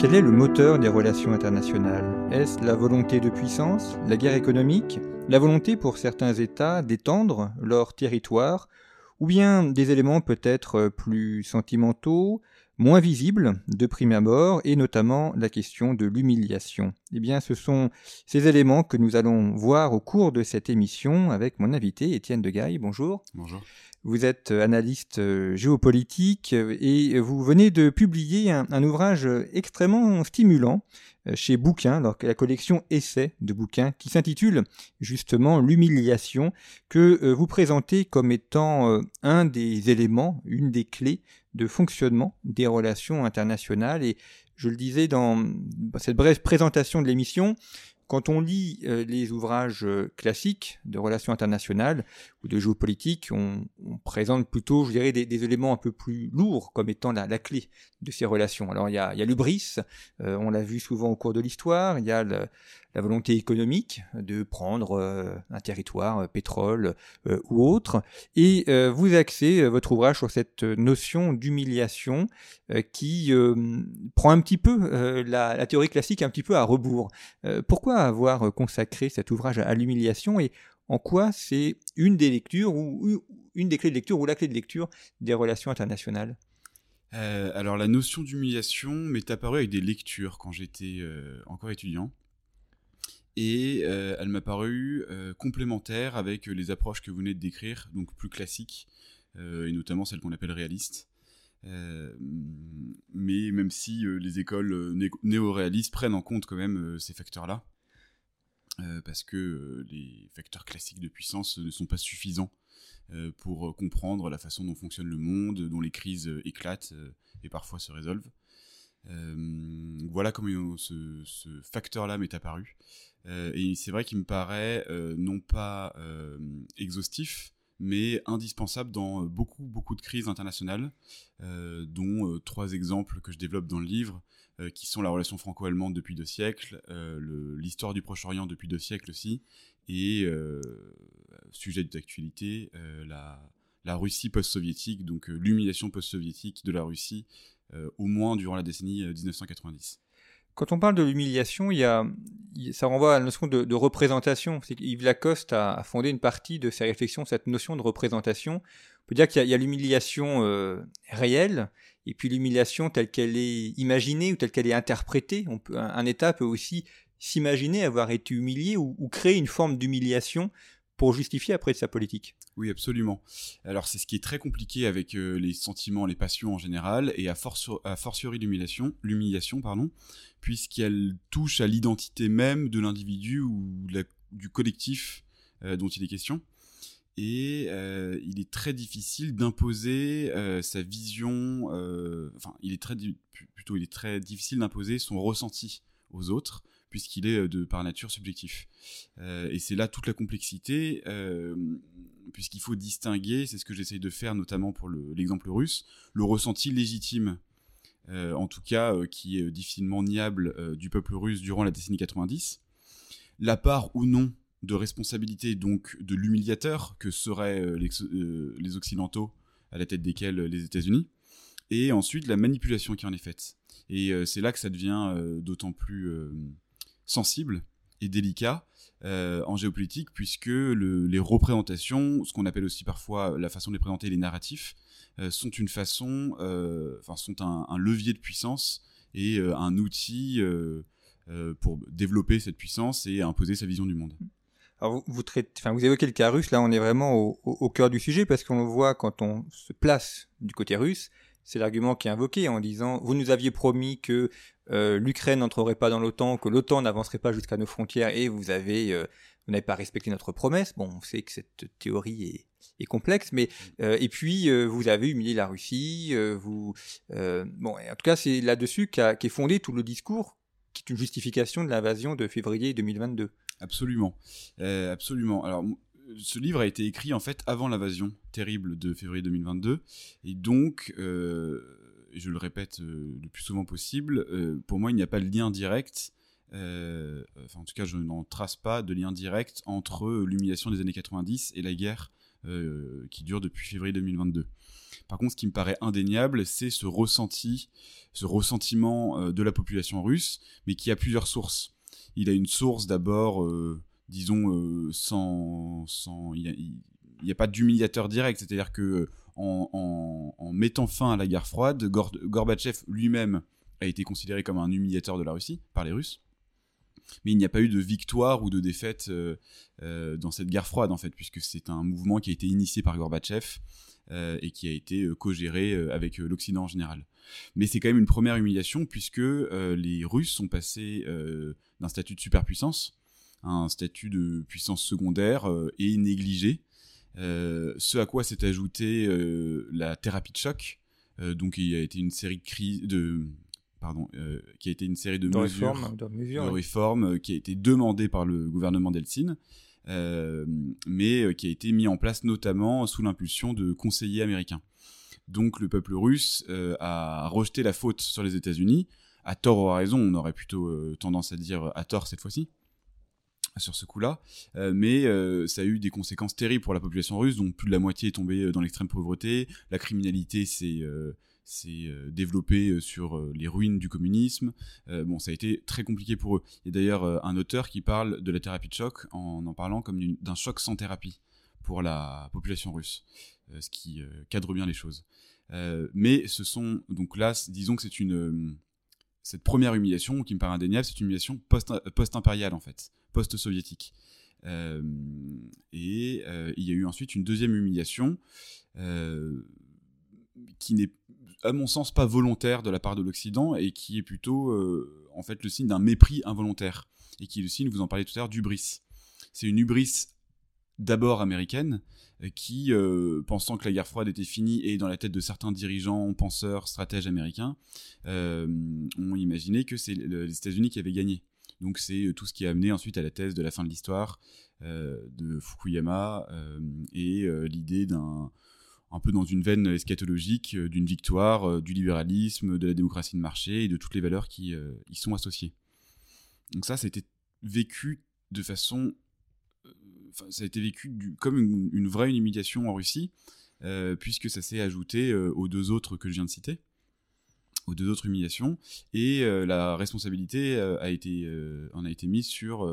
Quel est le moteur des relations internationales? Est-ce la volonté de puissance, la guerre économique, la volonté pour certains États d'étendre leur territoire, ou bien des éléments peut-être plus sentimentaux, moins visibles de prime abord, et notamment la question de l'humiliation? Eh bien, ce sont ces éléments que nous allons voir au cours de cette émission avec mon invité Étienne Degaille. Bonjour. Bonjour. Vous êtes analyste géopolitique et vous venez de publier un, ouvrage extrêmement stimulant chez Bouquin, la collection Essais de Bouquin, qui s'intitule justement L'humiliation, que vous présentez comme étant un des éléments, une des clés de fonctionnement des relations internationales. Et je le disais dans cette brève présentation de l'émission, quand on lit les ouvrages classiques de relations internationales ou de géopolitique, on, présente plutôt, je dirais, des, éléments un peu plus lourds comme étant la, clé de ces relations. Alors il y a, l'ubris, on l'a vu souvent au cours de l'histoire, il y a la volonté économique de prendre euh, un territoire, euh, pétrole euh, ou autre, et vous axez votre ouvrage sur cette notion d'humiliation qui prend un petit peu la, la, théorie classique un petit peu à rebours. pourquoi avoir consacré cet ouvrage à, l'humiliation et en quoi c'est une des lectures ou une des clés de lecture ou la clé de lecture des relations internationales? Alors la notion d'humiliation m'est apparue avec des lectures quand j'étais encore étudiant et euh, elle m'a paru euh, complémentaire avec euh, les approches que vous venez de décrire, donc plus classiques, et notamment celles qu'on appelle réalistes. mais même si les écoles néo-réalistes prennent en compte quand même ces facteurs-là, parce que les facteurs classiques de puissance ne sont pas suffisants pour comprendre la façon dont fonctionne le monde, dont les crises éclatent et parfois se résolvent. voilà comment ce, facteur-là m'est apparu. Euh, et c'est vrai qu'il me paraît euh, non pas euh, exhaustif, mais indispensable dans beaucoup, beaucoup de crises internationales, dont trois exemples que je développe dans le livre, qui sont la relation franco-allemande depuis deux siècles, l'histoire du Proche-Orient depuis deux siècles aussi, et, sujet d'actualité, la, Russie post-soviétique, donc l'humiliation post-soviétique de la Russie, au moins durant la décennie 1990. Quand on parle de l'humiliation, il y a, ça renvoie à la notion de, représentation. Yves Lacoste a, fondé une partie de ses réflexions cette notion de représentation. On peut dire qu'il y a, l'humiliation euh, réelle et puis l'humiliation telle qu'elle est imaginée ou telle qu'elle est interprétée. Un, État peut aussi s'imaginer avoir été humilié ou créer une forme d'humiliation pour justifier après sa politique. Oui, absolument. Alors c'est ce qui est très compliqué avec euh, les sentiments, les passions en général, et à fortiori l'humiliation, l'humiliation, pardon, puisqu'elle touche à l'identité même de l'individu ou du collectif euh, dont il est question. Et euh, il est très difficile d'imposer sa vision, enfin, il est très, plutôt, il est très difficile d'imposer son ressenti aux autres puisqu'il est euh, de par nature subjectif. Euh, et c'est là toute la complexité, euh, puisqu'il faut distinguer, c'est ce que j'essaye de faire notamment pour l'exemple russe, le ressenti légitime, en tout cas qui est difficilement niable du peuple russe durant la décennie 90, la part ou non de responsabilité donc de l'humiliateur que seraient les, Occidentaux à la tête desquels les États-Unis, et ensuite la manipulation qui en est faite. Et c'est là que ça devient d'autant plus sensible et délicat euh, en géopolitique, puisque les représentations, ce qu'on appelle aussi parfois la façon de les présenter les narratifs, euh, sont une façon, euh, enfin sont un, levier de puissance et un outil pour développer cette puissance et imposer sa vision du monde. Alors vous, traitez, enfin vous évoquez le cas russe, là on est vraiment au, au cœur du sujet parce qu'on le voit quand on se place du côté russe, c'est l'argument qui est invoqué en disant vous nous aviez promis que euh, l'Ukraine n'entrerait pas dans l'OTAN, que l'OTAN n'avancerait pas jusqu'à nos frontières et vous avez euh, vous n'avez pas respecté notre promesse. Bon, on sait que cette théorie est est complexe. Mais et puis vous avez humilié la Russie. vous bon, en tout cas, c'est là-dessus qu'est fondé tout le discours qui est une justification de l'invasion de février 2022. Absolument, absolument. Alors ce livre a été écrit en fait avant l'invasion terrible de février 2022 et donc je le répète le plus souvent possible pour moi il n'y a pas de lien direct en tout cas je n'en trace pas de lien direct entre l'humiliation des années 90 et la guerre qui dure depuis février 2022 par contre, ce qui me paraît indéniable, c'est ce ressenti, ce ressentiment de la population russe, mais qui a plusieurs sources. Il a une source d'abord disons, euh, sans, il n'y a, pas d'humiliateur direct. C'est-à-dire que en, mettant fin à la guerre froide, Gorbatchev lui-même a été considéré comme un humiliateur de la Russie par les Russes. Mais il n'y a pas eu de victoire ou de défaite euh, euh, dans cette guerre froide, en fait, puisque c'est un mouvement qui a été initié par Gorbatchev et qui a été co-géré avec l'Occident en général. Mais c'est quand même une première humiliation, puisque les Russes sont passés d'un statut de superpuissance un statut de puissance secondaire euh, et négligé. Euh, ce à quoi s'est ajouté euh, la thérapie de choc. donc il y a été une série de crises de pardon, qui a été une série de, mesures, de, réformes qui a été demandée par le gouvernement d'Eltsine, mais qui a été mis en place notamment sous l'impulsion de conseillers américains. Donc le peuple russe a rejeté la faute sur les États-Unis, à tort ou à raison, on aurait plutôt tendance à dire à tort cette fois-ci, sur ce coup-là, euh, mais euh, ça a eu des conséquences terribles pour la population russe, dont plus de la moitié est tombée euh, dans l'extrême pauvreté, la criminalité s'est développée sur les ruines du communisme. bon, ça a été très compliqué pour eux. Il y a d'ailleurs un auteur qui parle de la thérapie de choc en en parlant comme d'un choc sans thérapie pour la population russe, ce qui cadre bien les choses. mais ce sont donc là, disons que c'est une cette première humiliation qui me paraît indéniable, c'est une humiliation post-impériale en fait post-soviétique. Euh, et euh, il y a eu ensuite une deuxième humiliation euh, qui n'est à mon sens pas volontaire de la part de l'Occident et qui est plutôt en fait le signe d'un mépris involontaire et qui est le signe, vous en parlez tout à l'heure, d'ubris. C'est une hubris d'abord américaine qui, pensant que la guerre froide était finie et dans la tête de certains dirigeants, penseurs, stratèges américains, ont imaginé que c'est les États-Unis qui avaient gagné. Donc c'est euh, tout ce qui a amené ensuite à la thèse de la fin de l'histoire euh, de Fukuyama euh, et l'idée d'un un peu dans une veine eschatologique d'une victoire du libéralisme, de la démocratie de marché et de toutes les valeurs qui y sont associées. Donc ça, ça a été vécu de façon... ça a été vécu comme une, vraie humiliation en Russie, puisque ça s'est ajouté aux deux autres que je viens de citer aux deux autres humiliations et euh, la responsabilité euh, a été euh, en a été mise sur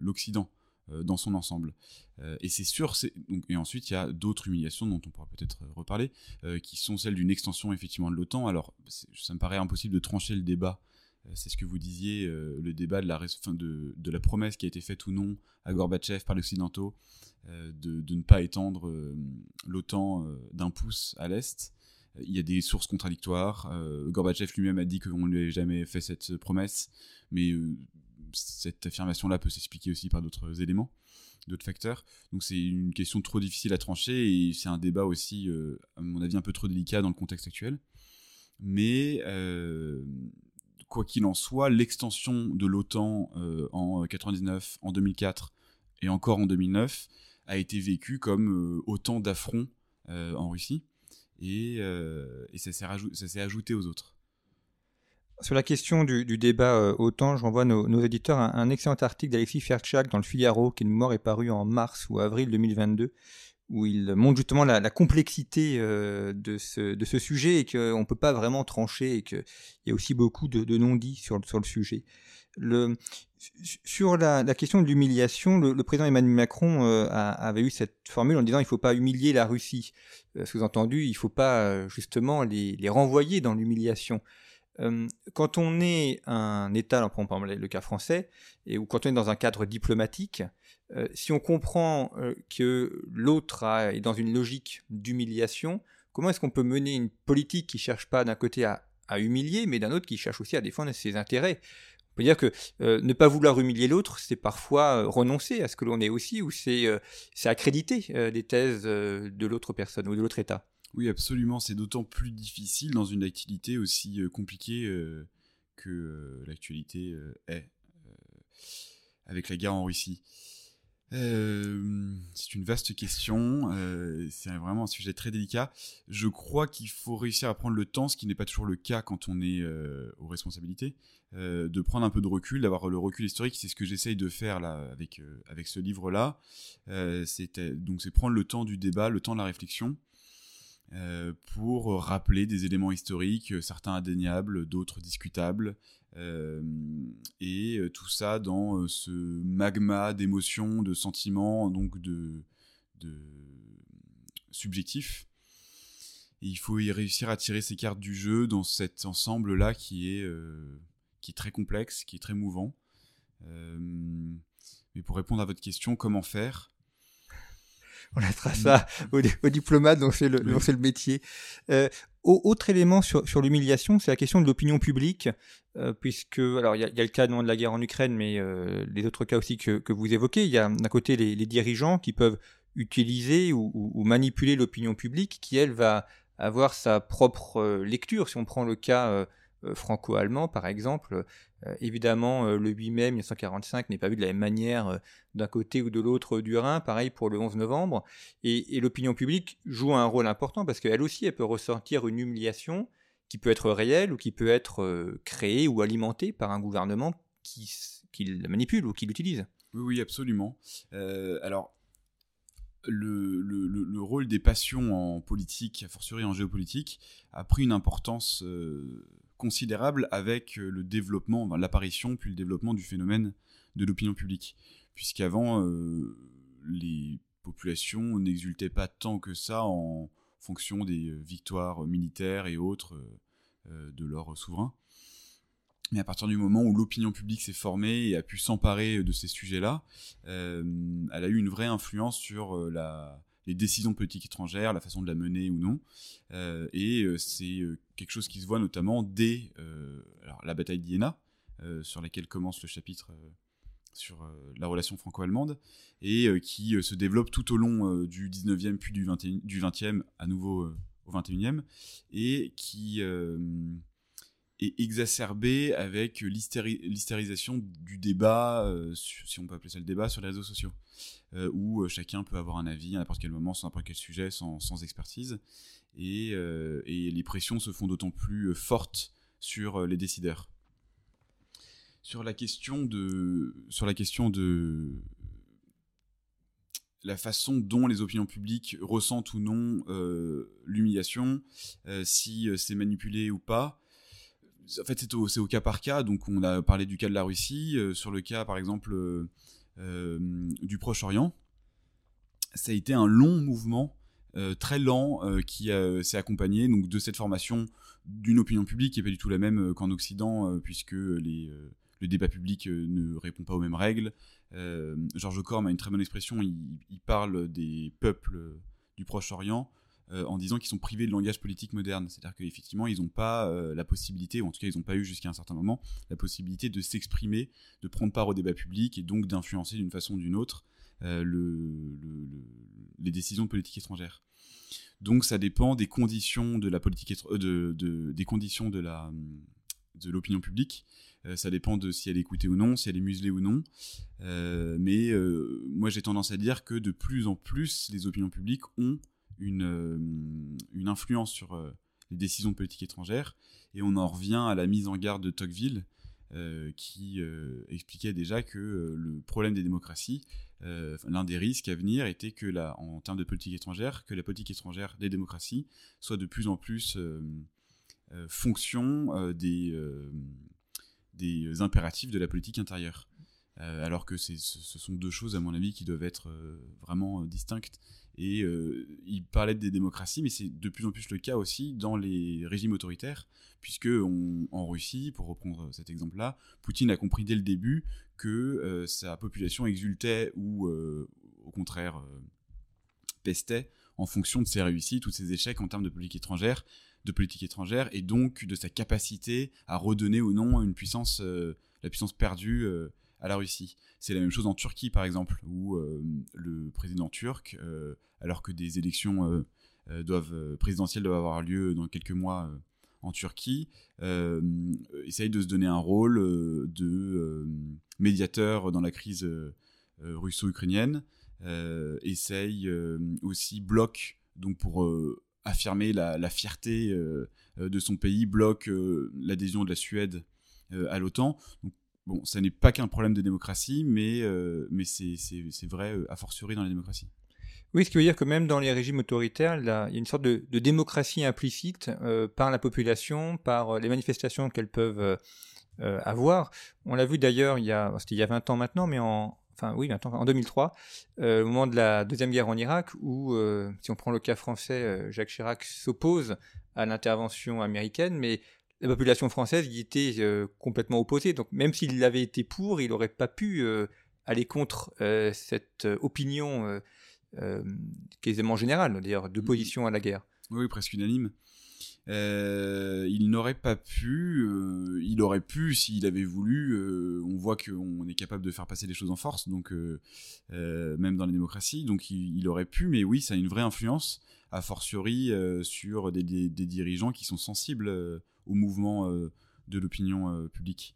l'Occident dans son ensemble. et c'est sûr, et ensuite il y a d'autres humiliations dont on pourra peut-être reparler, qui sont celles d'une extension effectivement de l'OTAN. Alors ça me paraît impossible de trancher le débat. C'est ce que vous disiez, le débat de la, promesse qui a été faite ou non à Gorbatchev par l'Occidentaux de, de, ne pas étendre l'OTAN d'un pouce à l'Est il y a des sources contradictoires. Euh, Gorbatchev lui-même a dit qu'on ne lui avait jamais fait cette promesse, mais euh, cette affirmation-là peut s'expliquer aussi par d'autres éléments, d'autres facteurs. Donc c'est une question trop difficile à trancher et c'est un débat aussi, euh, à mon avis, un peu trop délicat dans le contexte actuel. Mais quoi qu'il en soit, l'extension de l'OTAN en 99, en 2004 et encore en 2009 a été vécue comme autant d'affronts en Russie euh, et ça s'est ajouté aux autres. Sur la question du, débat euh, autant, je renvoie nos, éditeurs à un, excellent article d'Alexis Ferchak dans le Figaro, qui est est paru en mars ou avril 2022, où il montre justement la, complexité euh, de, ce, sujet et qu'on ne peut pas vraiment trancher et qu'il y a aussi beaucoup de, non-dits sur, le sujet. Sur la, question de l'humiliation, le, président Emmanuel Macron euh, avait eu cette formule en disant il ne faut pas humilier la Russie. Euh, sous-entendu, il ne faut pas justement les, renvoyer dans l'humiliation. Quand on est un État, par exemple le cas français, ou quand on est dans un cadre diplomatique, si on comprend que l'autre est dans une logique d'humiliation, comment est-ce qu'on peut mener une politique qui cherche pas d'un côté à, humilier, mais d'un autre qui cherche aussi à défendre ses intérêts? On peut dire que ne pas vouloir humilier l'autre, c'est parfois renoncer à ce que l'on est aussi, ou c'est accréditer des thèses de l'autre personne ou de l'autre État. Oui, absolument. C'est d'autant plus difficile dans une activité aussi compliquée que l'actualité est avec la guerre en Russie. c'est une vaste question, c'est vraiment un sujet très délicat. Je crois qu'il faut réussir à prendre le temps, ce qui n'est pas toujours le cas quand on est aux responsabilités, de prendre un peu de recul, d'avoir le recul historique. C'est ce que j'essaye de faire avec avec ce livre-là. donc c'est prendre le temps du débat, le temps de la réflexion. Euh, pour rappeler des éléments historiques, euh, certains indéniables, d'autres discutables, euh, et tout ça dans ce magma d'émotions, de sentiments, donc de, de subjectifs. il faut y réussir à tirer ces cartes du jeu dans cet ensemble-là qui est, qui est très complexe, qui est très mouvant. mais pour répondre à votre question, comment faire? On laissera mm. ça aux, aux diplomates dont c'est le, le, métier. Euh, autre élément sur, sur l'humiliation, c'est la question de l'opinion publique, euh, puisque, alors il y, y, a le cas de la guerre en Ukraine, mais euh, les autres cas aussi que, que vous évoquez, il y a d'un côté les, les, dirigeants qui peuvent utiliser ou, ou, manipuler l'opinion publique, qui elle va avoir sa propre lecture. Si on prend le cas franco-allemand, par exemple, évidemment, euh, le 8 mai 1945 n'est pas vu de la même manière euh, d'un côté ou de l'autre du Rhin, pareil pour le 11 novembre. Et, l'opinion publique joue un rôle important parce qu'elle aussi, elle peut ressentir une humiliation qui peut être réelle ou qui peut être créée ou alimentée par un gouvernement qui, qui la manipule ou qui l'utilise. Oui, absolument. alors, le, le, rôle des passions en politique, a fortiori en géopolitique, a pris une importance considérable avec euh, le développement, l'apparition puis le développement du phénomène de l'opinion publique. Puisqu'avant, euh, les populations n'exultaient pas tant que ça en fonction des euh, victoires militaires et autres de leurs souverains. Mais à partir du moment où l'opinion publique s'est formée et a pu s'emparer de ces sujets-là, elle a eu une vraie influence sur la, les décisions politiques étrangères, la façon de la mener ou non. Euh, et euh, c'est euh, quelque chose qui se voit notamment dès la bataille d'Iéna, sur laquelle commence le chapitre sur la relation franco-allemande, et qui se développe tout au long du 19e puis du, 20e, à nouveau au 21e, et qui est exacerbé avec l'hystérisation du débat, si on peut appeler ça le débat, sur les réseaux sociaux. Euh, où euh, chacun peut avoir un avis à n'importe quel moment, sur n'importe quel sujet, sans, expertise. Euh, et, les pressions se font d'autant plus fortes sur les décideurs. Sur la question de, sur la question de la façon dont les opinions publiques ressentent ou non l'humiliation, si c'est manipulé ou pas. En fait, c'est au, au, cas par cas. Donc, on a parlé du cas de la Russie. sur le cas, par exemple, du Proche-Orient. Ça a été un long mouvement, euh, très lent, euh, qui s'est accompagné donc, de cette formation d'une opinion publique qui n'est pas du tout la même qu'en Occident, puisque les, le débat public ne répond pas aux mêmes règles. Georges Corm a une très bonne expression, il parle des peuples du Proche-Orient euh, en disant qu'ils sont privés de langage politique moderne. C'est-à-dire qu'effectivement, ils n'ont pas euh, la possibilité, ou en tout cas, ils n'ont pas eu jusqu'à un certain moment, la possibilité de s'exprimer, de prendre part au débat public et donc d'influencer d'une façon ou d'une autre euh, les décisions de politique étrangère. Donc, ça dépend des conditions de la politique, des conditions de de l'opinion publique. ça dépend de si elle est écoutée ou non, si elle est muselée ou non. mais moi, j'ai tendance à dire que de plus en plus, les opinions publiques ont une, euh, une influence sur euh, les décisions de politique étrangère. Et on en revient à la mise en garde de Tocqueville, euh, qui expliquait déjà que le problème des démocraties, l'un des risques à venir était que, la, en termes de politique étrangère, que la politique étrangère des démocraties soit de plus en plus fonction des, des impératifs de la politique intérieure. alors que ce sont deux choses, à mon avis, qui doivent être vraiment distinctes et euh, il parlait des démocraties, mais c'est de plus en plus le cas aussi dans les régimes autoritaires, puisque en Russie, pour reprendre cet exemple-là, Poutine a compris dès le début que euh, sa population exultait ou euh, au contraire pestait en fonction de ses réussites ou de ses échecs en termes de politique étrangère, de politique étrangère, et donc de sa capacité à redonner ou non une puissance la puissance perdue à la Russie. C'est la même chose en Turquie, par exemple, où le président turc, alors que des élections doivent, présidentielles doivent avoir lieu dans quelques mois en Turquie, essaye de se donner un rôle de médiateur dans la crise russo-ukrainienne, essaye aussi bloque donc pour affirmer la, fierté euh, euh, de son pays, bloque euh, l'adhésion de la Suède à l'OTAN. Bon, ça n'est pas qu'un problème de démocratie, mais, mais c'est vrai a fortiori dans la démocratie. Oui, ce qui veut dire que même dans les régimes autoritaires, il y a une sorte de, démocratie implicite par la population, par les manifestations qu'elles peuvent avoir. On l'a vu d'ailleurs, il, y a, il y a 20 ans maintenant, mais en, enfin oui, en 2003, euh, au moment de la Deuxième Guerre en Irak, où, euh, si on prend le cas français, euh, Jacques Chirac s'oppose à l'intervention américaine, mais la population française y était complètement opposée. Donc même s'il avait été pour, il n'aurait pas pu aller contre cette opinion quasiment générale, d'ailleurs, de position à la guerre. Oui, presque unanime. Euh, il n'aurait pas pu, euh, il aurait pu s'il avait voulu. Euh, on voit qu'on est capable de faire passer les choses en force, donc même dans les démocraties. Donc il, aurait pu, mais oui, ça a une vraie influence, a fortiori sur des, dirigeants qui sont sensibles au mouvement de l'opinion publique.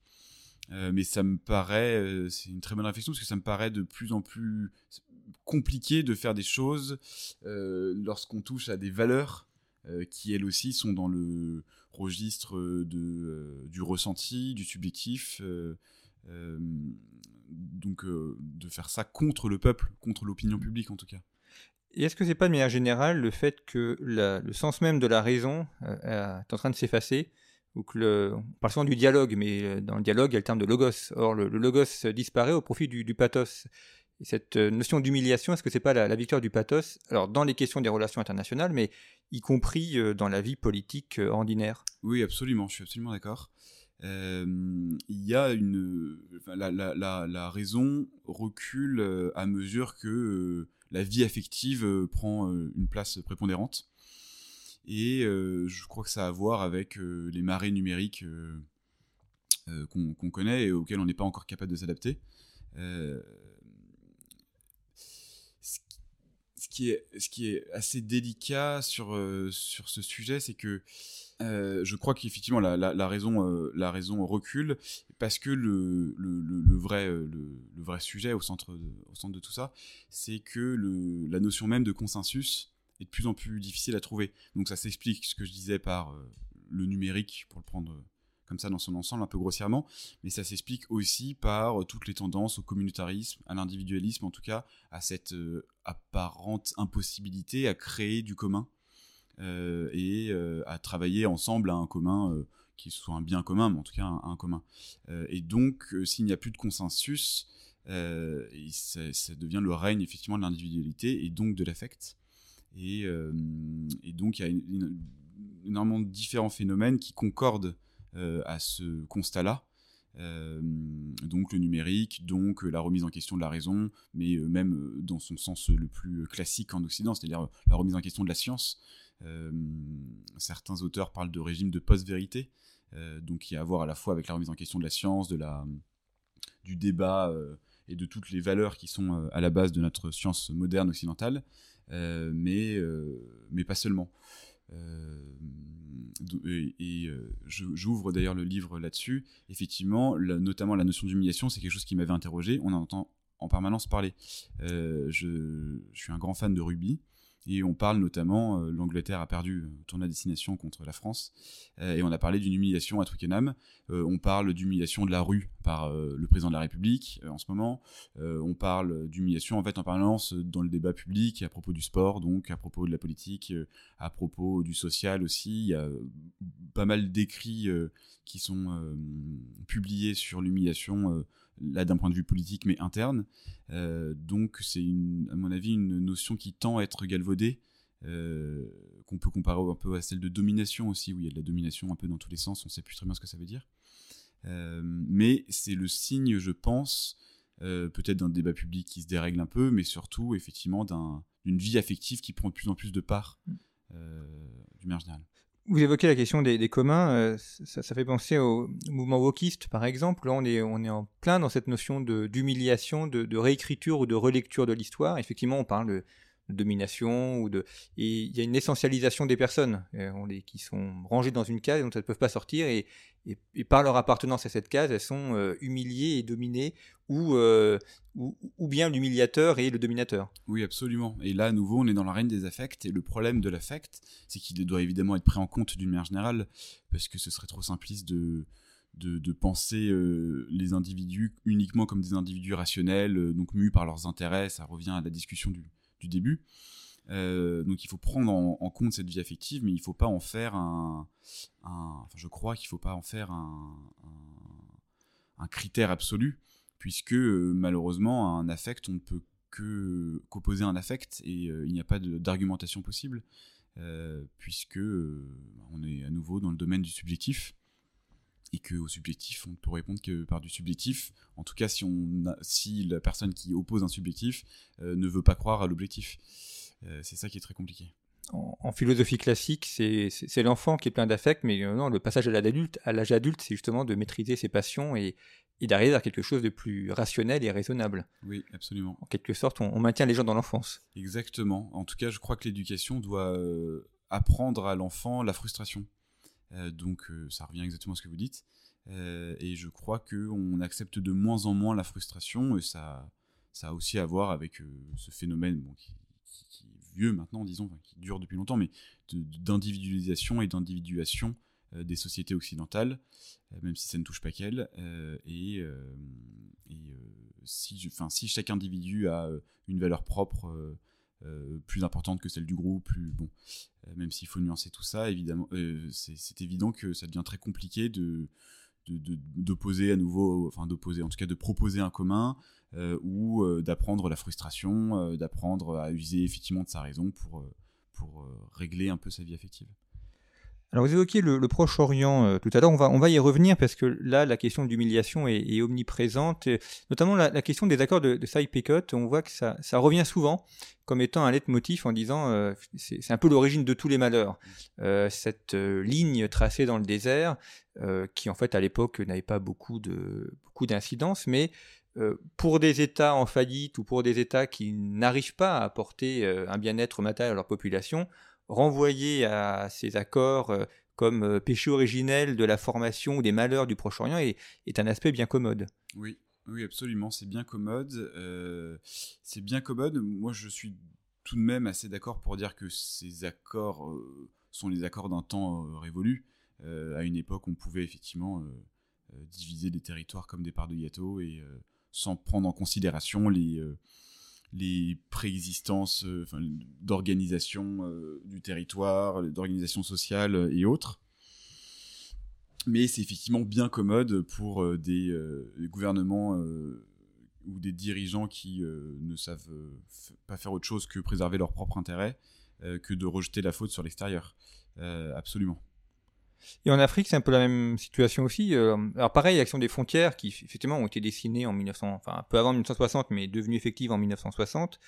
mais ça me paraît, c'est une très bonne réflexion parce que ça me paraît de plus en plus compliqué de faire des choses lorsqu'on touche à des valeurs qui elles aussi sont dans le registre de, euh, du ressenti, du subjectif. Euh, donc de faire ça contre le peuple, contre l'opinion publique en tout cas. Et est-ce que c'est pas de manière générale le fait que le sens même de la raison est en train de s'effacer ou que le, on parle souvent du dialogue, mais dans le dialogue, il y a le terme de logos. Or, le, logos disparaît au profit du pathos cette euh, notion d'humiliation, est-ce que c'est pas la, victoire du pathos? Alors dans les questions des relations internationales, mais y compris euh, dans la vie politique euh, ordinaire. Oui, absolument. Je suis absolument d'accord. il y a une la, raison recule à mesure que la vie affective prend une place prépondérante. Et je crois que ça a à voir avec les marées numériques qu'on connaît et auxquelles on n'est pas encore capable de s'adapter est, ce qui est assez délicat sur, euh, sur ce sujet, c'est que euh, je crois qu'effectivement la, la, raison, euh, la raison recule parce que le, le, le, vrai, le, vrai sujet au centre de, au centre de tout ça, c'est que la notion même de consensus est de plus en plus difficile à trouver. Donc ça s'explique ce que je disais par le numérique, pour le prendre comme ça dans son ensemble, un peu grossièrement, mais ça s'explique aussi par euh, toutes les tendances au communautarisme, à l'individualisme en tout cas, à cette euh, apparente impossibilité à créer du commun euh, et à travailler ensemble à un commun qui soit un bien commun, mais en tout cas un, commun. et donc, s'il n'y a plus de consensus, ça, devient le règne effectivement de l'individualité et donc de l'affect. Et, donc, il y a énormément de différents phénomènes qui concordent à ce constat-là. Euh, donc le numérique, donc la remise en question de la raison, mais euh, même dans son sens le plus classique en Occident, c'est-à-dire la remise en question de la science. certains auteurs parlent de régime de post-vérité, donc y a à voir à la fois avec la remise en question de la science, de la, du débat et de toutes les valeurs qui sont à la base de notre science moderne occidentale, mais, mais pas seulement et, euh, j'ouvre d'ailleurs le livre là-dessus. Effectivement, notamment la notion d'humiliation, c'est quelque chose qui m'avait interrogé. On en entend en permanence parler. Euh, je, je, suis un grand fan de rugby. Et on parle notamment, euh, l'Angleterre a perdu euh, tournoi à destination contre la France, euh, et on a parlé d'une humiliation à Twickenham. on parle d'humiliation de la rue par le président de la République en ce moment. on parle d'humiliation en fait en permanence dans le débat public à propos du sport, donc à propos de la politique, à propos du social aussi. Il y a pas mal d'écrits qui sont publiés sur l'humiliation là d'un point de vue politique mais interne. Euh, donc c'est à mon avis une notion qui tend à être galvaudée, euh, qu'on peut comparer un peu à celle de domination aussi, où il y a de la domination un peu dans tous les sens, on sait plus très bien ce que ça veut dire. Euh, mais c'est le signe, je pense, peut-être d'un débat public qui se dérègle un peu, mais surtout effectivement d'une vie affective qui prend de plus en plus de part du marginal. Vous évoquez la question des, communs, euh, ça, fait penser au mouvement wokiste par exemple. Là, on est, on est en plein dans cette notion d'humiliation, de, de, réécriture ou de relecture de l'histoire. Effectivement, on parle de, domination ou de et il y a une essentialisation des personnes. Euh, qui sont rangées dans une case dont elles ne peuvent pas sortir et, et, par leur appartenance à cette case elles sont euh, humiliées et dominées ou, euh, ou, bien l'humiliateur et le dominateur. Oui absolument. Et là à nouveau on est dans la reine des affects et le problème de l'affect c'est qu'il doit évidemment être pris en compte d'une manière générale parce que ce serait trop simpliste de de, de, penser les individus uniquement comme des individus rationnels, donc mus par leurs intérêts. Ça revient à la discussion du, du début. Euh, donc il faut prendre en, compte cette vie affective, mais il faut pas en faire un, je crois qu'il faut pas en faire un, un, critère absolu, puisque euh, malheureusement un affect, on ne peut que qu'opposer un affect et euh, il n'y a pas d'argumentation possible, puisque on est à nouveau dans le domaine du subjectif et que au subjectif, on ne peut répondre que par du subjectif. En tout cas, si, on si la personne qui oppose un subjectif euh, ne veut pas croire à l'objectif. Euh, c'est ça qui est très compliqué. En, philosophie classique, c'est l'enfant qui est plein d'affect, mais euh, non, le passage à l'âge adulte, à l'âge adulte, c'est justement de maîtriser ses passions et, et d'arriver à quelque chose de plus rationnel et raisonnable. Oui, absolument. En quelque sorte, on, maintient les gens dans l'enfance. Exactement. En tout cas, je crois que l'éducation doit apprendre à l'enfant la frustration. Euh, donc euh, ça revient exactement à ce que vous dites. Euh, et je crois qu'on accepte de moins en moins la frustration et ça, ça a aussi à voir avec ce phénomène qui, est vieux maintenant, disons, qui dure depuis longtemps, mais d'individualisation et d'individuation des sociétés occidentales, même si ça ne touche pas qu'elles. et, si, si chaque individu a une valeur propre, euh, plus importante que celle du groupe, plus bon. Euh, même s'il faut nuancer tout ça, évidemment, euh, c'est évident que ça devient très compliqué de d'opposer à nouveau, enfin d'opposer, en tout cas de proposer un commun ou d'apprendre la frustration, d'apprendre à user effectivement de sa raison pour, pour régler un peu sa vie affective. Alors vous évoquiez le, Proche-Orient euh, tout à l'heure, on va, y revenir parce que là la question d'humiliation est, omniprésente, notamment la, question des accords de, de Saï-Pekot, on voit que ça, revient souvent comme étant un leitmotiv en disant euh, c'est un peu l'origine de tous les malheurs. Euh, cette ligne tracée dans le désert, qui en fait à l'époque n'avait pas de beaucoup d'incidence, mais pour des États en faillite ou pour des États qui n'arrivent pas à apporter un bien-être matériel à leur population, renvoyer à ces accords euh, comme euh, péché originel de la formation ou des malheurs du Proche-Orient est, est, un aspect bien commode. Oui, oui, absolument, c'est bien commode. Euh, c'est bien commode. Moi, je suis tout de même assez d'accord pour dire que ces accords sont les accords d'un temps révolu. à une époque, on pouvait effectivement diviser des territoires comme des parts de gâteau et sans prendre en considération les les préexistences euh, d'organisation euh, du territoire, d'organisation sociale euh, et autres. Mais c'est effectivement bien commode pour des, gouvernements ou des dirigeants qui ne savent pas faire autre chose que préserver leur propre intérêt que de rejeter la faute sur l'extérieur. absolument. Et en Afrique, c'est un peu la même situation aussi. Euh, alors pareil, l'action des frontières, qui effectivement ont été dessinées en 1900, enfin un peu avant 1960, mais devenues effectives en 1960.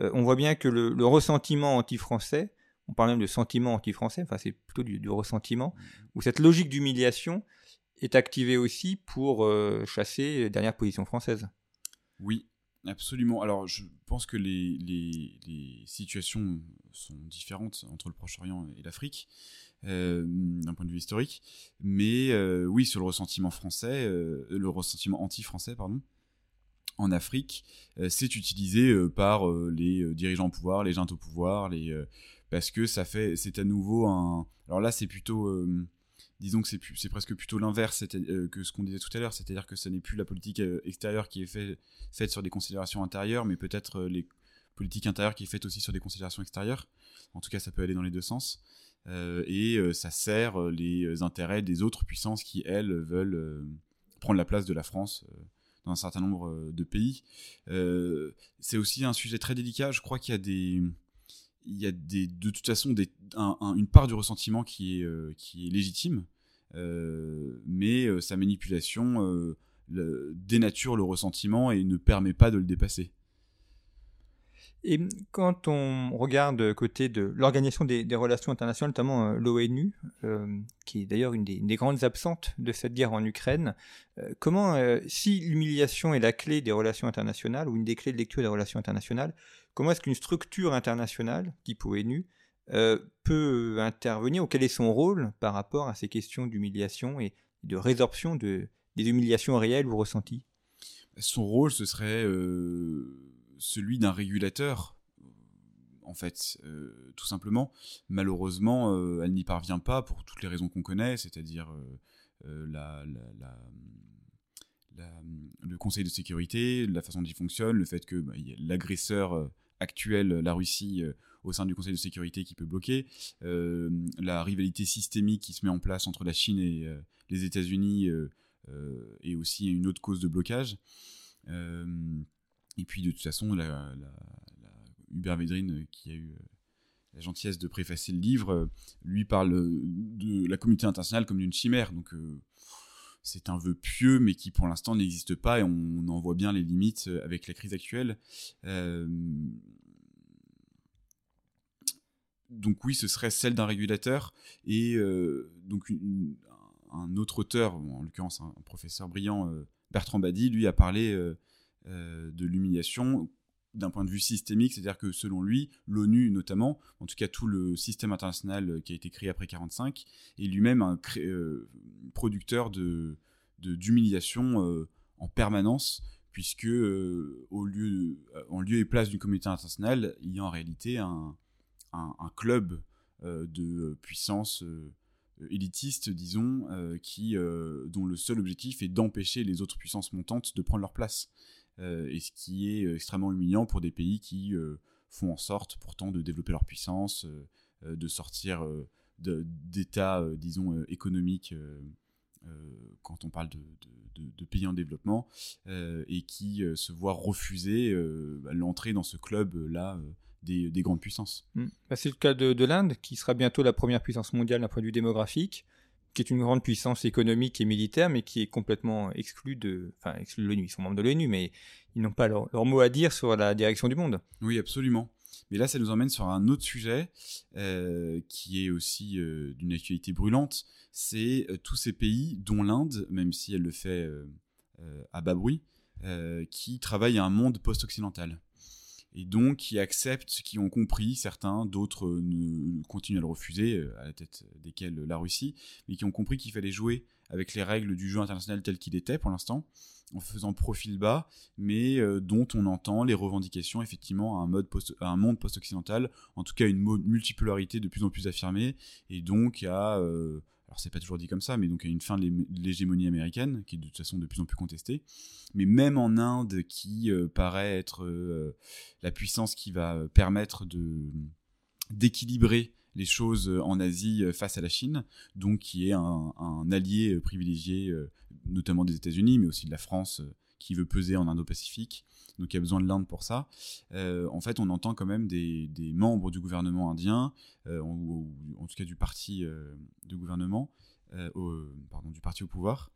Euh, on voit bien que le, ressentiment anti-français, on parle même de sentiment anti-français, enfin c'est plutôt du, ressentiment, où cette logique d'humiliation est activée aussi pour euh, chasser les dernières positions françaises. Oui, Absolument. Alors, je pense que les, les, les, situations sont différentes entre le Proche-Orient et l'Afrique. Euh, d'un point de vue historique. Mais euh, oui, sur le ressentiment français, euh, le ressentiment anti-français, pardon, en Afrique, c'est utilisé par les dirigeants au pouvoir, les gens au pouvoir, les, parce que ça fait, c'est à nouveau un. Alors là, c'est plutôt disons que c'est, presque plutôt l'inverse que ce qu'on disait tout à l'heure, c'est-à-dire que ce n'est plus la politique extérieure qui est fait, faite sur des considérations intérieures, mais peut-être les politiques intérieures qui est faite aussi sur des considérations extérieures. En tout cas, ça peut aller dans les deux sens. Euh, et euh, ça sert euh, les intérêts des autres puissances qui, elles, veulent prendre la place de la France dans un certain nombre de pays. c'est aussi un sujet très délicat. Je crois qu'il y a des, il y a des, de toute façon une part du ressentiment qui est, qui est légitime, mais sa manipulation dénature le ressentiment et ne permet pas de le dépasser. Et quand on regarde côté de l'organisation des, relations internationales, notamment l'ONU, qui est d'ailleurs une, des, grandes absentes de cette guerre en Ukraine, comment, si l'humiliation est la clé des relations internationales, ou une des clés de lecture des relations internationales, comment est-ce qu'une structure internationale, type ONU, peut intervenir, ou quel est son rôle par rapport à ces questions d'humiliation et de résorption de, des humiliations réelles ou ressenties? Son rôle, ce serait celui d'un régulateur, en fait, euh, tout simplement. Malheureusement, euh, elle n'y parvient pas pour toutes les raisons qu'on connaît, c'est-à-dire euh, le Conseil de sécurité, la façon dont il fonctionne, le fait que bah, l'agresseur actuel, la Russie, au sein du Conseil de sécurité qui peut bloquer, la rivalité systémique qui se met en place entre la Chine et les États-Unis et aussi une autre cause de blocage. Et puis de toute façon, la, Hubert Védrine, euh, qui a eu euh, la gentillesse de préfacer le livre, euh, lui parle de la communauté internationale comme d'une chimère. Donc c'est un vœu pieux, mais qui pour l'instant n'existe pas, et on, en voit bien les limites avec la crise actuelle. donc oui, ce serait celle d'un régulateur, et donc un autre auteur, en l'occurrence un, professeur brillant, Bertrand Badi, lui a parlé de l'humiliation d'un point de vue systémique, c'est-à-dire que selon lui, l'ONU notamment, en tout cas tout le système international qui a été créé après 1945, est lui-même un euh, producteur de d'humiliation euh, en permanence, puisque lieu, en lieu et place d'une communauté internationale, il y a en réalité un, un, club de puissance élitiste, disons, qui, dont le seul objectif est d'empêcher les autres puissances montantes de prendre leur place. Euh, et ce qui est euh, extrêmement humiliant pour des pays qui euh, font en sorte pourtant de développer leur puissance, de sortir d'états, disons, économiques quand on parle de, pays en développement, et qui se voient refuser l'entrée dans ce club-là des, grandes puissances. Hmm. Bah, c'est le cas de, l'Inde, qui sera bientôt la première puissance mondiale d'un point de vue démographique qui est une grande puissance économique et militaire, mais qui est complètement exclue de, enfin, exclue de l'ONU. Ils sont membres de l'ONU, mais ils n'ont pas leur, mot à dire sur la direction du monde. Oui, absolument. Mais là, ça nous emmène sur un autre sujet euh, qui est aussi euh, d'une actualité brûlante. C'est euh, tous ces pays, dont l'Inde, même si elle le fait à bas bruit, qui travaillent à un monde post-occidental et donc qui acceptent, qui ont compris, certains, d'autres ne, continuent à le refuser, euh, à la tête desquels la Russie, mais qui ont compris qu'il fallait jouer avec les règles du jeu international tel qu'il était pour l'instant, en faisant profil bas, mais euh, dont on entend les revendications effectivement à un, mode à un monde post-occidental, en tout cas une multipolarité de plus en plus affirmée, et donc à euh, alors c'est pas toujours dit comme ça, mais donc a une fin de l'hégémonie américaine, qui est de toute façon de plus en plus contestée. Mais même en Inde, qui euh, paraît être euh, la puissance qui va euh, permettre d'équilibrer les choses en Asie face à la Chine, donc qui est un, un allié privilégié, notamment des États-Unis, mais aussi de la France, qui veut peser en Indo-Pacifique, donc il y a besoin de l'Inde pour ça. Euh, en fait, on entend quand même des, membres du gouvernement indien, euh, ou, en tout cas du parti euh, de gouvernement, pardon, du parti au pouvoir,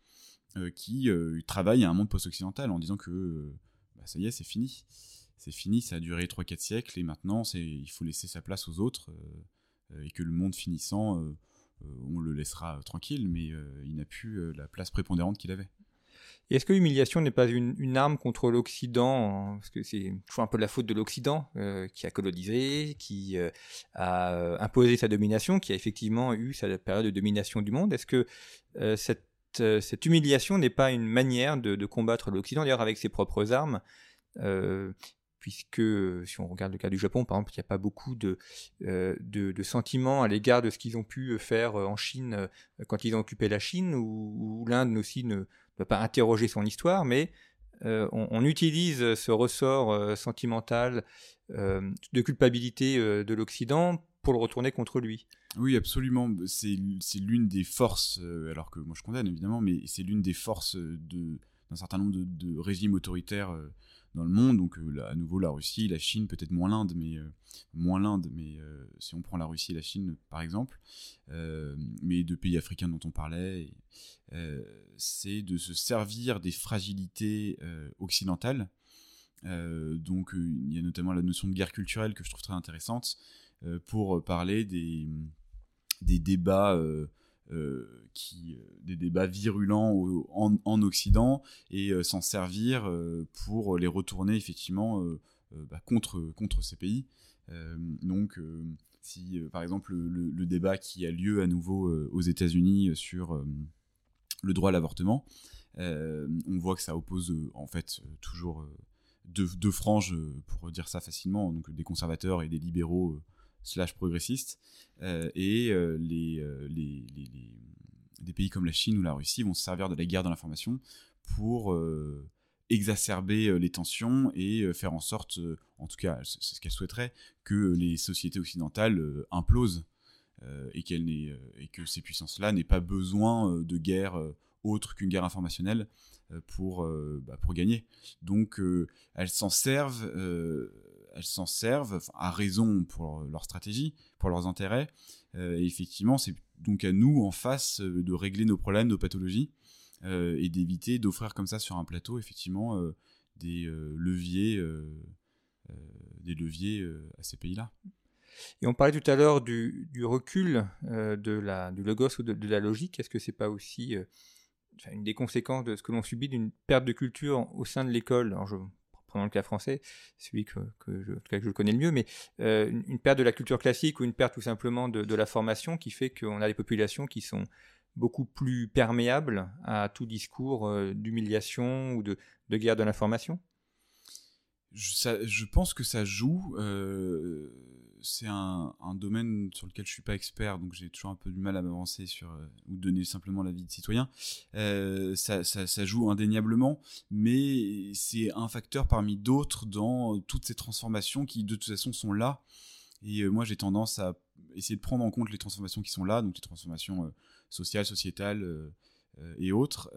qui travaillent à un monde post-occidental en disant que bah, ça y est, c'est fini. C'est fini, ça a duré 3-4 siècles et maintenant il faut laisser sa place aux autres et que le monde finissant, on le laissera tranquille, mais il n'a plus la place prépondérante qu'il avait est-ce que l'humiliation n'est pas une, arme contre l'Occident Parce que c'est toujours un peu la faute de l'Occident euh, qui a colonisé, qui euh, a euh, imposé sa domination, qui a effectivement eu sa période de domination du monde? Est-ce que cette, humiliation n'est pas une manière de, combattre l'Occident, d'ailleurs avec ses propres armes? Puisque si on regarde le cas du Japon, par exemple, il n'y a pas beaucoup de, de, sentiments à l'égard de ce qu'ils ont pu faire en Chine quand ils ont occupé la Chine, ou l'Inde aussi ne peut pas interroger son histoire, mais euh, on, utilise ce ressort euh, sentimental euh, de culpabilité de l'Occident pour le retourner contre lui. Oui, absolument. C'est l'une des forces, alors que moi je condamne évidemment, mais c'est l'une des forces d'un certain nombre de régimes autoritaires dans le monde. Donc euh, à nouveau la Russie, la Chine, peut-être moins l'Inde, mais euh, moins l'Inde, mais euh, si on prend la Russie et la Chine par exemple, mais de pays africains dont on parlait, c'est de se servir des fragilités occidentales donc il y a notamment la notion de guerre culturelle que je trouve très intéressante pour parler des, des débats qui des débats virulents en, Occident et s'en servir pour les retourner effectivement bah, contre contre ces pays. Donc si par exemple le, débat qui a lieu à nouveau aux États-Unis sur le droit à l'avortement euh, on voit que ça oppose euh, en fait euh, toujours deux, franges, pour dire ça facilement, donc des conservateurs et des libéraux slash progressistes. et les, des pays comme la Chine ou la Russie vont se servir de la guerre de l'information pour exacerber les tensions et faire en sorte, en tout cas c'est ce qu'elle souhaiterait, que les sociétés occidentales implosent et, et que ces puissances-là n'aient pas besoin de guerre autre qu'une guerre informationnelle euh, pour, euh, bah, pour gagner. Donc euh, elles s'en servent, elles s'en servent à raison pour leur stratégie, pour leurs intérêts. et effectivement, c'est donc à nous en face de régler nos problèmes, nos pathologies et d'éviter d'offrir comme ça sur un plateau effectivement des leviers, des leviers à ces pays-là. Et on parlait tout à l'heure du, recul de la, du logos ou de, la logique. Est-ce que c'est pas aussi une des conséquences de ce que l'on subit d'une perte de culture au sein de l'école? Prenons le cas français, celui que, que, je, que je connais le mieux, mais euh, une, perte de la culture classique ou une perte tout simplement de, la formation qui fait qu'on a des populations qui sont beaucoup plus perméables à tout discours euh, d'humiliation ou de, guerre de l'information? Je, pense que ça joue. Euh, c'est un, domaine sur lequel je suis pas expert, donc j'ai toujours un peu du mal à m'avancer sur euh, ou donner simplement l'avis de citoyen. Euh, ça, ça, joue indéniablement, mais c'est un facteur parmi d'autres dans toutes ces transformations qui de toute façon sont là. Et euh, moi j'ai tendance à essayer de prendre en compte les transformations qui sont là, donc les transformations sociales, sociétales et autres,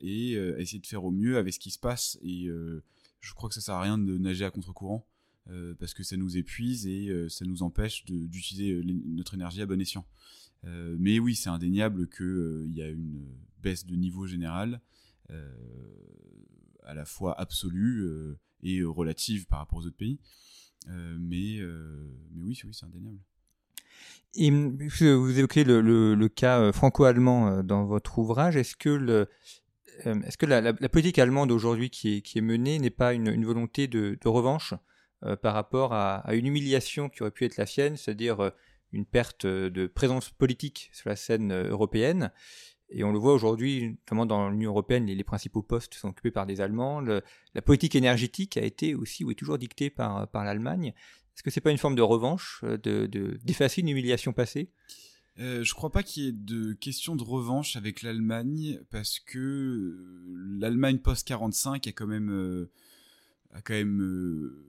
et essayer de faire au mieux avec ce qui se passe. Et je crois que ça sert à rien de nager à contre-courant. Euh, parce que ça nous épuise et euh, ça nous empêche d'utiliser euh, notre énergie à bon escient. mais oui, c'est indéniable qu'il y a une baisse de niveau général, à la fois absolue et relative par rapport aux autres pays. mais, oui, c'est indéniable. Et vous évoquez le, cas franco-allemand dans votre ouvrage. Est-ce que, le, est-ce que la, politique allemande aujourd'hui qui est, menée n'est pas une, volonté de, revanche euh, par rapport à, une humiliation qui aurait pu être la sienne, c'est-à-dire euh, une perte de présence politique sur la scène euh, européenne? Et on le voit aujourd'hui, notamment dans l'Union européenne, les, principaux postes sont occupés par des Allemands. la politique énergétique a été aussi ou est toujours dictée par, l'Allemagne. Est-ce que c'est pas une forme de revanche, de, d'effacer une humiliation passée? Euh, je crois pas qu'il y ait de question de revanche avec l'Allemagne parce que l'Allemagne post 45 a quand même a quand même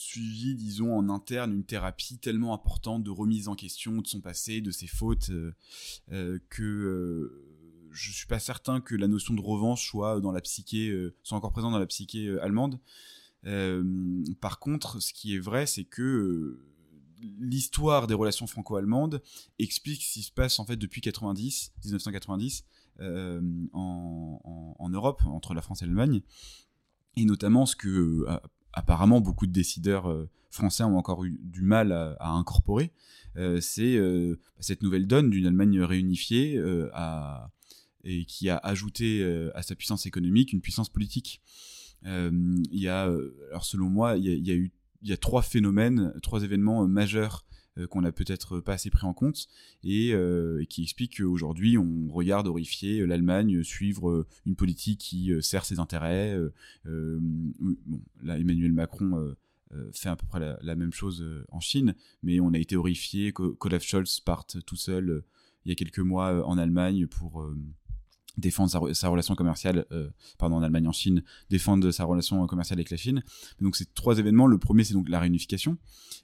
suivi, disons, en interne une thérapie tellement importante de remise en question de son passé, de ses fautes, euh, euh, que euh, je suis pas certain que la notion de revanche soit dans la psyché, soit encore présente dans la psyché allemande. par contre, ce qui est vrai, c'est que l'histoire des relations franco-allemandes explique ce qui se passe en fait depuis 90, 1990 en, en, Europe entre la France et l'Allemagne et notamment ce que apparemment beaucoup de décideurs euh, français ont encore eu du mal à, incorporer, euh, c'est euh, cette nouvelle donne d'une Allemagne réunifiée et qui a ajouté à sa puissance économique une puissance politique. Il y a, alors selon moi, il y a, eu y a trois phénomènes, trois événements majeurs qu'on n'a peut-être pas assez pris en compte et, qui expliquent qu'aujourd'hui on regarde horrifié l'Allemagne suivre une politique qui sert ses intérêts. bon, là, Emmanuel Macron fait à peu près la, même chose en Chine, mais on a été horrifié qu'Olaf Scholz parte tout seul il y a quelques mois en Allemagne pour défendre sa, relation commerciale, euh, pardon, en Allemagne, en Chine, défendre sa relation commerciale avec la Chine. Donc ces trois événements, le premier c'est donc la réunification,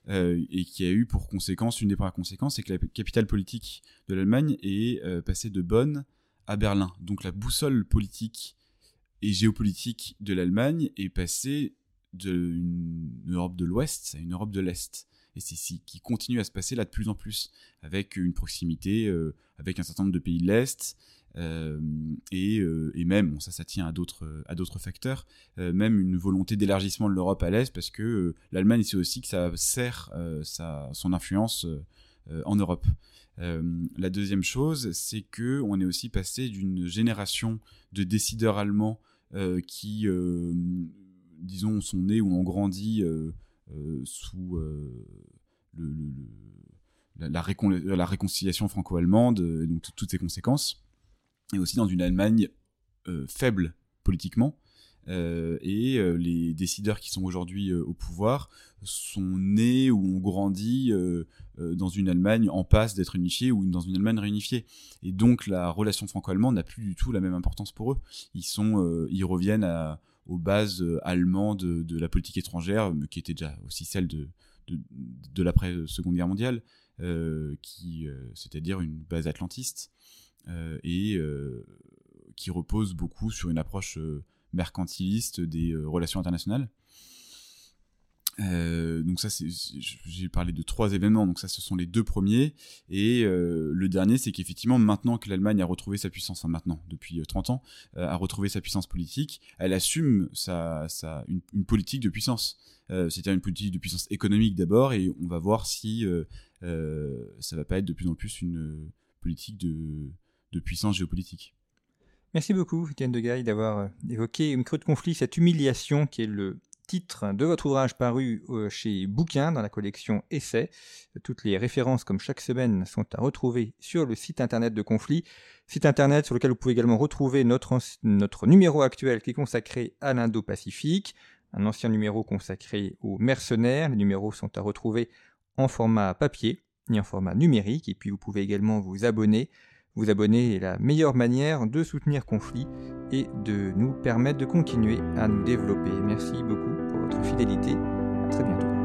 euh, et qui a eu pour conséquence, une des premières conséquences, c'est que la capitale politique de l'Allemagne est euh, passée de Bonn à Berlin. Donc la boussole politique et géopolitique de l'Allemagne est passée d'une Europe de l'Ouest à une Europe de l'Est. Et c'est ce qui continue à se passer là de plus en plus, avec une proximité avec un certain nombre de pays de l'Est, et, et, même, ça, ça tient à d'autres facteurs, même une volonté d'élargissement de l'Europe à l'est, parce que l'Allemagne sait aussi que ça sert son influence en Europe. la deuxième chose, c'est que on est aussi passé d'une génération de décideurs allemands qui, disons, sont nés ou ont grandi sous la, réconciliation franco-allemande, et donc toutes ses conséquences, et aussi dans une Allemagne faible politiquement, euh, et euh, les décideurs qui sont aujourd'hui euh, au pouvoir sont nés ou ont grandi dans une Allemagne en passe d'être unifiée ou dans une Allemagne réunifiée. Et donc la relation franco-allemande n'a plus du tout la même importance pour eux. Ils, sont, ils reviennent à, aux bases allemandes de, la politique étrangère, qui était déjà aussi celle de, de, de l'après-seconde guerre mondiale, c'est-à-dire une base atlantiste, et qui repose beaucoup sur une approche mercantiliste des euh, relations internationales. Euh, donc ça, j'ai parlé de trois événements, donc ça, ce sont les deux premiers. Et euh, le dernier, c'est qu'effectivement, maintenant que l'Allemagne a retrouvé sa puissance, enfin maintenant, depuis 30 ans, a retrouvé sa puissance politique, elle assume sa, sa une, politique de puissance. C'est-à-dire une politique de puissance économique d'abord, et on va voir si ça va pas être de plus en plus une politique de, de puissance géopolitique. Merci beaucoup, Étienne de Gaille, d'avoir euh, évoqué une creux de conflit, cette humiliation qui est le titre de votre ouvrage paru euh, chez Bouquin dans la collection Essai. Toutes les références, comme chaque semaine, sont à retrouver sur le site internet de Conflit, site internet sur lequel vous pouvez également retrouver notre, notre numéro actuel qui est consacré à l'Indo-Pacifique, un ancien numéro consacré aux mercenaires. Les numéros sont à retrouver en format papier et en format numérique, et puis vous pouvez également vous abonner vous abonner est la meilleure manière de soutenir Conflit et de nous permettre de continuer à nous développer. Merci beaucoup pour votre fidélité. À très bientôt.